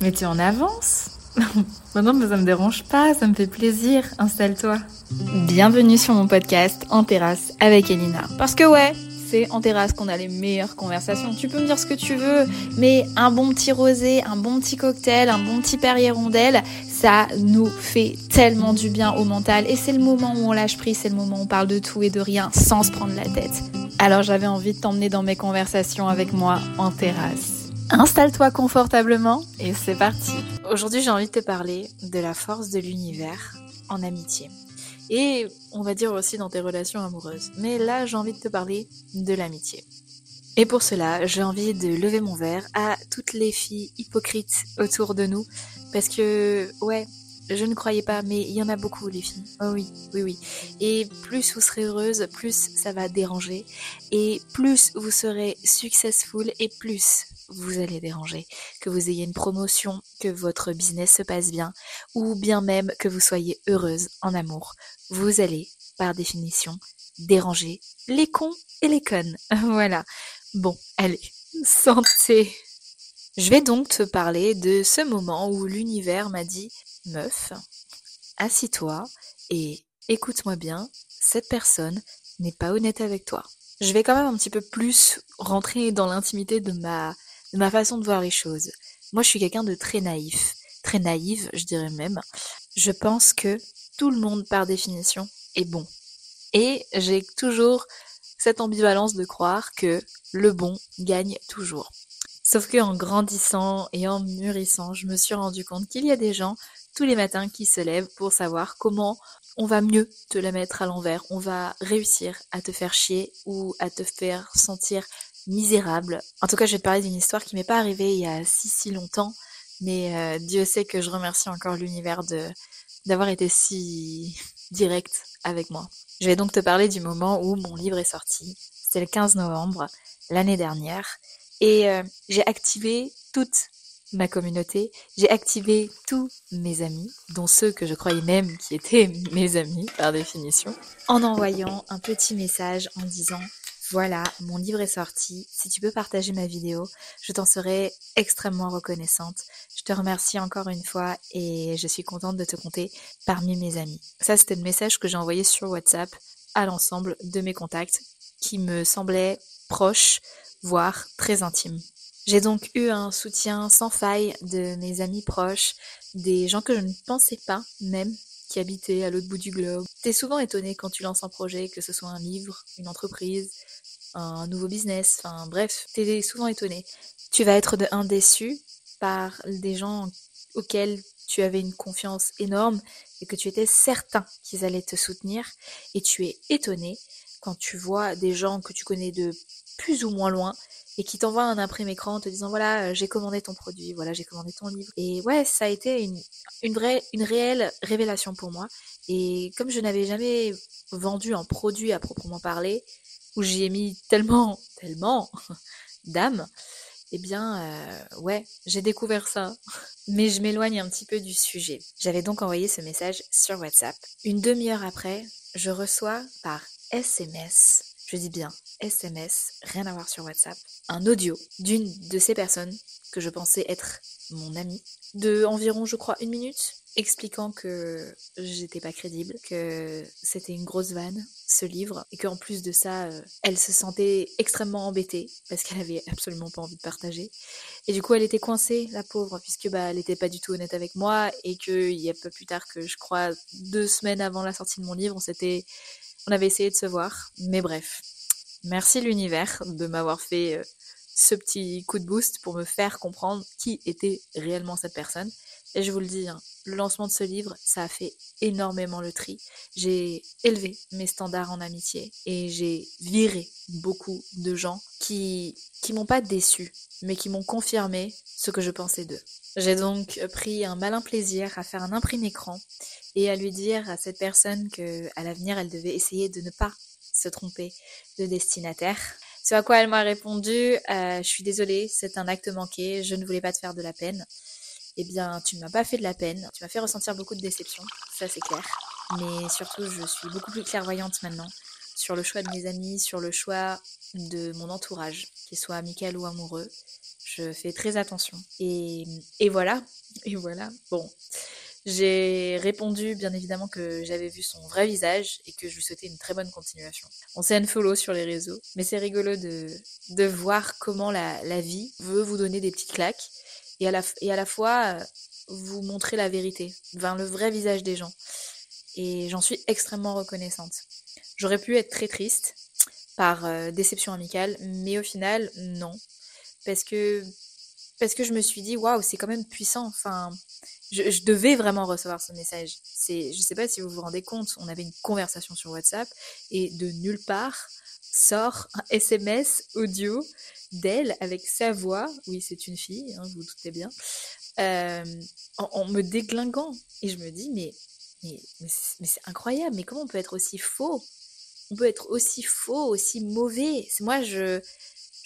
Mais tu en avance Maintenant, mais ça me dérange pas, ça me fait plaisir. Installe-toi. Bienvenue sur mon podcast En terrasse avec Elina. Parce que ouais, c'est en terrasse qu'on a les meilleures conversations. Tu peux me dire ce que tu veux, mais un bon petit rosé, un bon petit cocktail, un bon petit Perrier rondelle, ça nous fait tellement du bien au mental. Et c'est le moment où on lâche prise, c'est le moment où on parle de tout et de rien sans se prendre la tête. Alors j'avais envie de t'emmener dans mes conversations avec moi en terrasse. Installe-toi confortablement et c'est parti. Aujourd'hui j'ai envie de te parler de la force de l'univers en amitié. Et on va dire aussi dans tes relations amoureuses. Mais là j'ai envie de te parler de l'amitié. Et pour cela, j'ai envie de lever mon verre à toutes les filles hypocrites autour de nous. Parce que, ouais, je ne croyais pas, mais il y en a beaucoup, les filles. Oh oui, oui, oui. Et plus vous serez heureuse, plus ça va déranger. Et plus vous serez successful et plus vous allez déranger. Que vous ayez une promotion, que votre business se passe bien, ou bien même que vous soyez heureuse en amour. Vous allez, par définition, déranger les cons et les connes. voilà. Bon, allez, santé. Je vais donc te parler de ce moment où l'univers m'a dit Meuf, assis-toi et écoute-moi bien, cette personne n'est pas honnête avec toi. Je vais quand même un petit peu plus rentrer dans l'intimité de ma, façon de voir les choses. Moi, je suis quelqu'un de très naïf, très naïve, je dirais même. Je pense que tout le monde, par définition, est bon. Et j'ai toujours cette ambivalence de croire que le bon gagne toujours. Sauf que en grandissant et en mûrissant, je me suis rendu compte qu'il y a des gens tous les matins qui se lèvent pour savoir comment on va mieux te la mettre à l'envers, on va réussir à te faire chier ou à te faire sentir misérable. En tout cas, je vais te parler d'une histoire qui m'est pas arrivée il y a si si longtemps, mais euh, Dieu sait que je remercie encore l'univers de d'avoir été si direct avec moi. Je vais donc te parler du moment où mon livre est sorti. C'était le 15 novembre l'année dernière et euh, j'ai activé toute ma communauté, j'ai activé tous mes amis, dont ceux que je croyais même qui étaient mes amis par définition, en envoyant un petit message en disant voilà, mon livre est sorti. Si tu peux partager ma vidéo, je t'en serai extrêmement reconnaissante. Je te remercie encore une fois et je suis contente de te compter parmi mes amis. Ça, c'était le message que j'ai envoyé sur WhatsApp à l'ensemble de mes contacts qui me semblaient proches, voire très intimes. J'ai donc eu un soutien sans faille de mes amis proches, des gens que je ne pensais pas même qui habitaient à l'autre bout du globe. T'es souvent étonné quand tu lances un projet, que ce soit un livre, une entreprise, un nouveau business, enfin bref, t'es souvent étonné. Tu vas être de un déçu par des gens auxquels tu avais une confiance énorme et que tu étais certain qu'ils allaient te soutenir et tu es étonné quand tu vois des gens que tu connais de plus ou moins loin et qui t'envoie un imprimé écran en te disant voilà euh, j'ai commandé ton produit, voilà j'ai commandé ton livre. Et ouais ça a été une, vraie, une réelle révélation pour moi. Et comme je n'avais jamais vendu un produit à proprement parler, où j'y ai mis tellement, tellement d'âme, eh bien, euh, ouais, j'ai découvert ça. Mais je m'éloigne un petit peu du sujet. J'avais donc envoyé ce message sur WhatsApp. Une demi-heure après, je reçois par SMS je dis bien SMS, rien à voir sur WhatsApp, un audio d'une de ces personnes que je pensais être mon amie, de environ, je crois, une minute, expliquant que j'étais pas crédible, que c'était une grosse vanne, ce livre, et qu'en plus de ça, euh, elle se sentait extrêmement embêtée parce qu'elle avait absolument pas envie de partager. Et du coup, elle était coincée, la pauvre, puisque bah, elle était pas du tout honnête avec moi et qu'il y a peu plus tard que je crois deux semaines avant la sortie de mon livre, on s'était on avait essayé de se voir, mais bref. Merci l'univers de m'avoir fait euh, ce petit coup de boost pour me faire comprendre qui était réellement cette personne. Et je vous le dis, hein, le lancement de ce livre, ça a fait énormément le tri. J'ai élevé mes standards en amitié et j'ai viré beaucoup de gens qui qui m'ont pas déçu, mais qui m'ont confirmé ce que je pensais d'eux. J'ai donc pris un malin plaisir à faire un imprimé écran et à lui dire à cette personne que à l'avenir elle devait essayer de ne pas se tromper de destinataire. Ce à quoi elle m'a répondu euh, Je suis désolée, c'est un acte manqué, je ne voulais pas te faire de la peine. Eh bien, tu ne m'as pas fait de la peine, tu m'as fait ressentir beaucoup de déception, ça c'est clair. Mais surtout, je suis beaucoup plus clairvoyante maintenant sur le choix de mes amis, sur le choix de mon entourage, qu'il soit amical ou amoureux. Je fais très attention. Et, voilà. Et voilà. Bon. J'ai répondu bien évidemment que j'avais vu son vrai visage et que je lui souhaitais une très bonne continuation. On s'est follow sur les réseaux, mais c'est rigolo de, de voir comment la, la vie veut vous donner des petites claques et à la, fois vous montrer la vérité, le vrai visage des gens. Et j'en suis extrêmement reconnaissante. J'aurais pu être très triste par euh, déception amicale, mais au final, non. Parce que, parce que je me suis dit, waouh, c'est quand même puissant. Enfin, je, devais vraiment recevoir ce message. Je sais pas si vous vous rendez compte, on avait une conversation sur WhatsApp et de nulle part sort un SMS audio d'elle avec sa voix. Oui, c'est une fille, hein, vous vous doutez bien. Euh, en, me déglinguant. Et je me dis, mais, c'est incroyable, mais comment on peut être aussi faux? On peut être aussi faux, aussi mauvais. Moi, je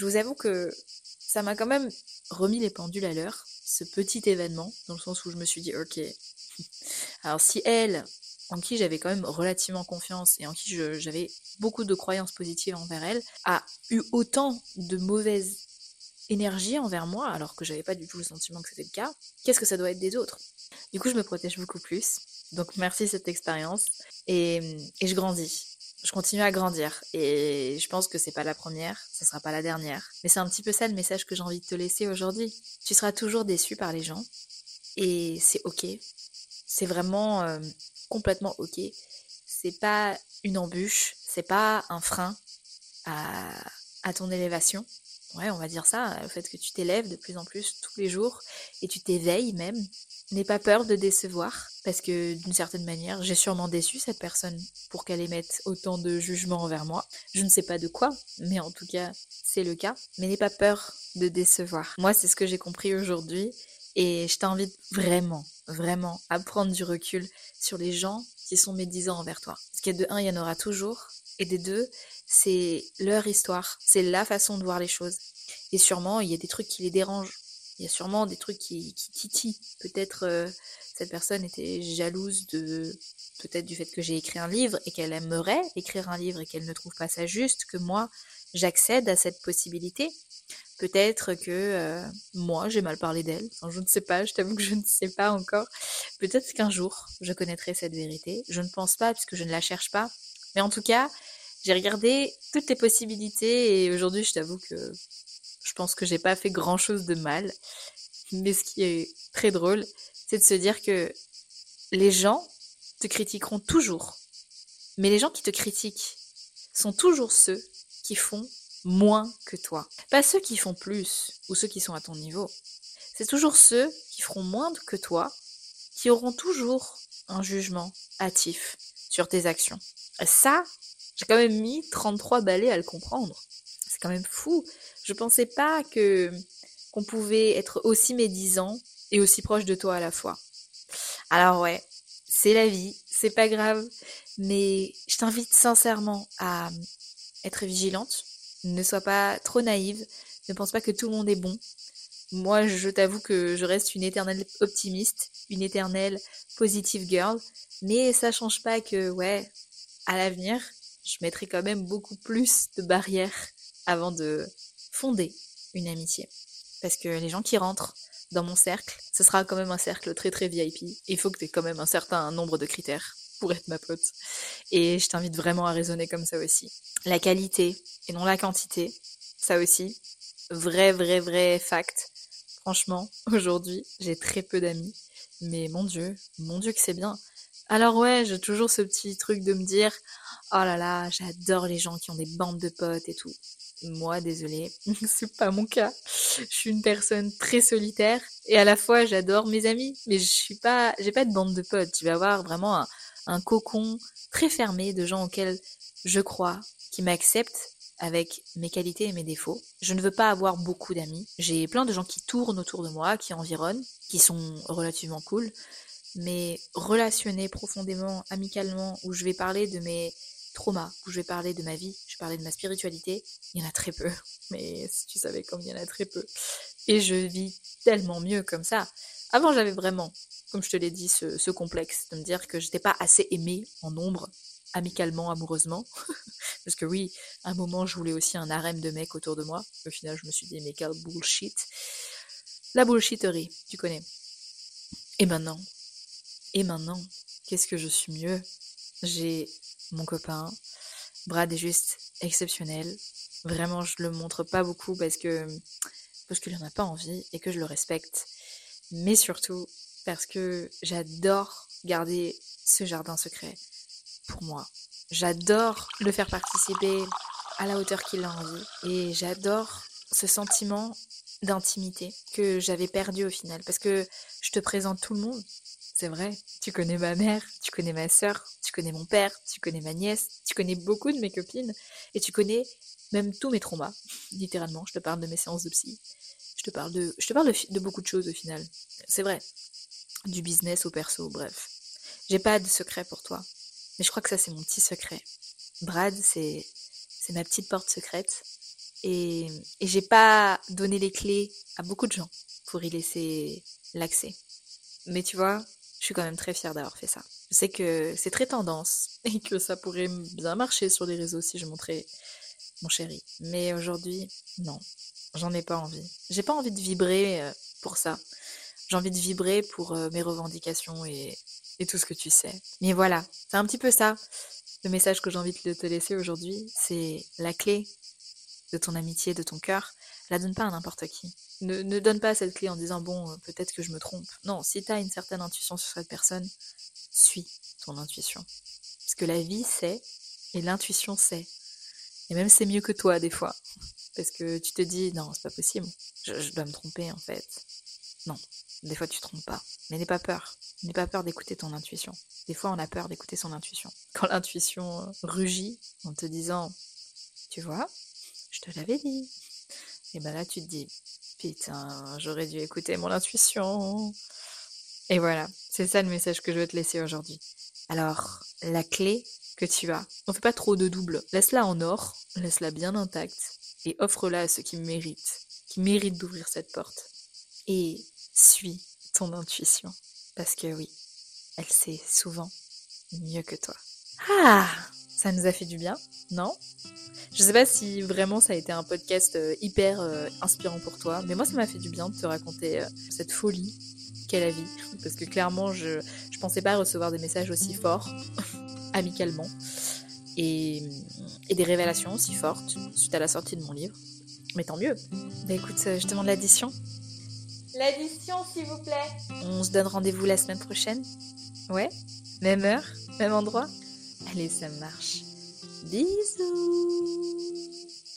vous avoue que ça m'a quand même remis les pendules à l'heure, ce petit événement, dans le sens où je me suis dit, ok, alors si elle, en qui j'avais quand même relativement confiance et en qui j'avais beaucoup de croyances positives envers elle, a eu autant de mauvaises énergie envers moi, alors que j'avais pas du tout le sentiment que c'était le cas, qu'est-ce que ça doit être des autres? Du coup, je me protège beaucoup plus. Donc, merci cette expérience. Et, et je grandis. Je continue à grandir. Et je pense que c'est pas la première, ce sera pas la dernière. Mais c'est un petit peu ça le message que j'ai envie de te laisser aujourd'hui. Tu seras toujours déçu par les gens. Et c'est ok. C'est vraiment euh, complètement ok. C'est pas une embûche. C'est pas un frein à, à ton élévation ouais, on va dire ça, le fait que tu t'élèves de plus en plus tous les jours et tu t'éveilles même. N'aie pas peur de décevoir, parce que d'une certaine manière, j'ai sûrement déçu cette personne pour qu'elle émette autant de jugements envers moi. Je ne sais pas de quoi, mais en tout cas, c'est le cas. Mais n'aie pas peur de décevoir. Moi, c'est ce que j'ai compris aujourd'hui, et je t'invite vraiment, vraiment à prendre du recul sur les gens qui sont médisants envers toi. Parce que de un, il y en aura toujours, et des deux, c'est leur histoire, c'est la façon de voir les choses. Et sûrement, il y a des trucs qui les dérangent. Il y a sûrement des trucs qui, qui titillent. Peut-être euh, cette personne était jalouse de peut-être du fait que j'ai écrit un livre et qu'elle aimerait écrire un livre et qu'elle ne trouve pas ça juste que moi j'accède à cette possibilité. Peut-être que euh, moi j'ai mal parlé d'elle. Je ne sais pas, je t'avoue que je ne sais pas encore. Peut-être qu'un jour je connaîtrai cette vérité. Je ne pense pas puisque je ne la cherche pas. Mais en tout cas, j'ai regardé toutes les possibilités et aujourd'hui, je t'avoue que pense que j'ai pas fait grand chose de mal. Mais ce qui est très drôle, c'est de se dire que les gens te critiqueront toujours. Mais les gens qui te critiquent sont toujours ceux qui font moins que toi. Pas ceux qui font plus ou ceux qui sont à ton niveau. C'est toujours ceux qui feront moins que toi qui auront toujours un jugement hâtif sur tes actions. Ça, j'ai quand même mis 33 balais à le comprendre. C'est quand même fou. Je pensais pas que qu'on pouvait être aussi médisant et aussi proche de toi à la fois. Alors ouais, c'est la vie, c'est pas grave, mais je t'invite sincèrement à être vigilante. Ne sois pas trop naïve, ne pense pas que tout le monde est bon. Moi, je t'avoue que je reste une éternelle optimiste, une éternelle positive girl, mais ça change pas que ouais, à l'avenir, je mettrai quand même beaucoup plus de barrières avant de fonder une amitié. Parce que les gens qui rentrent dans mon cercle, ce sera quand même un cercle très très VIP. Il faut que tu aies quand même un certain nombre de critères pour être ma pote. Et je t'invite vraiment à raisonner comme ça aussi. La qualité et non la quantité, ça aussi, vrai vrai vrai fact. Franchement, aujourd'hui, j'ai très peu d'amis. Mais mon Dieu, mon Dieu que c'est bien. Alors ouais, j'ai toujours ce petit truc de me dire, Oh là là, j'adore les gens qui ont des bandes de potes et tout. Moi, désolée, c'est pas mon cas. Je suis une personne très solitaire et à la fois j'adore mes amis, mais je suis pas, j'ai pas de bande de potes. Je vais avoir vraiment un, cocon très fermé de gens auxquels je crois, qui m'acceptent avec mes qualités et mes défauts. Je ne veux pas avoir beaucoup d'amis. J'ai plein de gens qui tournent autour de moi, qui environnent, qui sont relativement cool, mais relationner profondément, amicalement, où je vais parler de mes trauma, où je vais parler de ma vie, je vais parler de ma spiritualité, il y en a très peu. Mais si tu savais comme il y en a très peu. Et je vis tellement mieux comme ça. Avant, j'avais vraiment, comme je te l'ai dit, ce, complexe de me dire que j'étais pas assez aimée en nombre amicalement, amoureusement. Parce que oui, à un moment, je voulais aussi un harem de mecs autour de moi. Au final, je me suis dit, mais quel bullshit. La bullshitterie, tu connais. Et maintenant? Et maintenant Qu'est-ce que je suis mieux? J'ai mon copain. Brad est juste exceptionnel. Vraiment, je le montre pas beaucoup parce que parce qu'il en a pas envie et que je le respecte. Mais surtout parce que j'adore garder ce jardin secret pour moi. J'adore le faire participer à la hauteur qu'il a envie et j'adore ce sentiment d'intimité que j'avais perdu au final parce que je te présente tout le monde. C'est vrai, tu connais ma mère, tu connais ma sœur, tu connais mon père, tu connais ma nièce, tu connais beaucoup de mes copines et tu connais même tous mes traumas. Littéralement, je te parle de mes séances de psy. Je te parle de, je te parle de, beaucoup de choses au final. C'est vrai. Du business au perso, bref. J'ai pas de secret pour toi. Mais je crois que ça, c'est mon petit secret. Brad, c'est, c'est ma petite porte secrète. Et, et j'ai pas donné les clés à beaucoup de gens pour y laisser l'accès. Mais tu vois, je suis quand même très fière d'avoir fait ça. Je sais que c'est très tendance et que ça pourrait bien marcher sur les réseaux si je montrais mon chéri. Mais aujourd'hui, non, j'en ai pas envie. J'ai pas envie de vibrer euh, pour ça. J'ai envie de vibrer pour euh, mes revendications et, et tout ce que tu sais. Mais voilà, c'est un petit peu ça. Le message que j'ai envie de te laisser aujourd'hui, c'est la clé de ton amitié, de ton cœur. La donne pas à n'importe qui. Ne, ne, donne pas cette clé en disant bon, euh, peut-être que je me trompe. Non, si tu as une certaine intuition sur cette personne, suis ton intuition. Parce que la vie sait et l'intuition sait. Et même c'est mieux que toi des fois. Parce que tu te dis non, c'est pas possible. Je, je dois me tromper en fait. Non, des fois tu te trompes pas. Mais n'aie pas peur. N'aie pas peur d'écouter ton intuition. Des fois, on a peur d'écouter son intuition. Quand l'intuition euh, rugit en te disant, tu vois, je te l'avais dit. Et ben là, tu te dis, putain, j'aurais dû écouter mon intuition. Et voilà, c'est ça le message que je veux te laisser aujourd'hui. Alors, la clé que tu as, on fait pas trop de double. Laisse-la en or, laisse-la bien intacte et offre-la à ceux qui méritent, qui méritent d'ouvrir cette porte. Et suis ton intuition. Parce que oui, elle sait souvent mieux que toi. Ah, ça nous a fait du bien, non? Je sais pas si vraiment ça a été un podcast euh, hyper euh, inspirant pour toi, mais moi ça m'a fait du bien de te raconter euh, cette folie qu'est la vie. Parce que clairement, je, je pensais pas recevoir des messages aussi forts, amicalement, et, et, des révélations aussi fortes suite à la sortie de mon livre. Mais tant mieux. Bah écoute, je demande l'addition. L'addition, s'il vous plaît. On se donne rendez-vous la semaine prochaine. Ouais? Même heure? Même endroit? Allez, ça marche. Bisous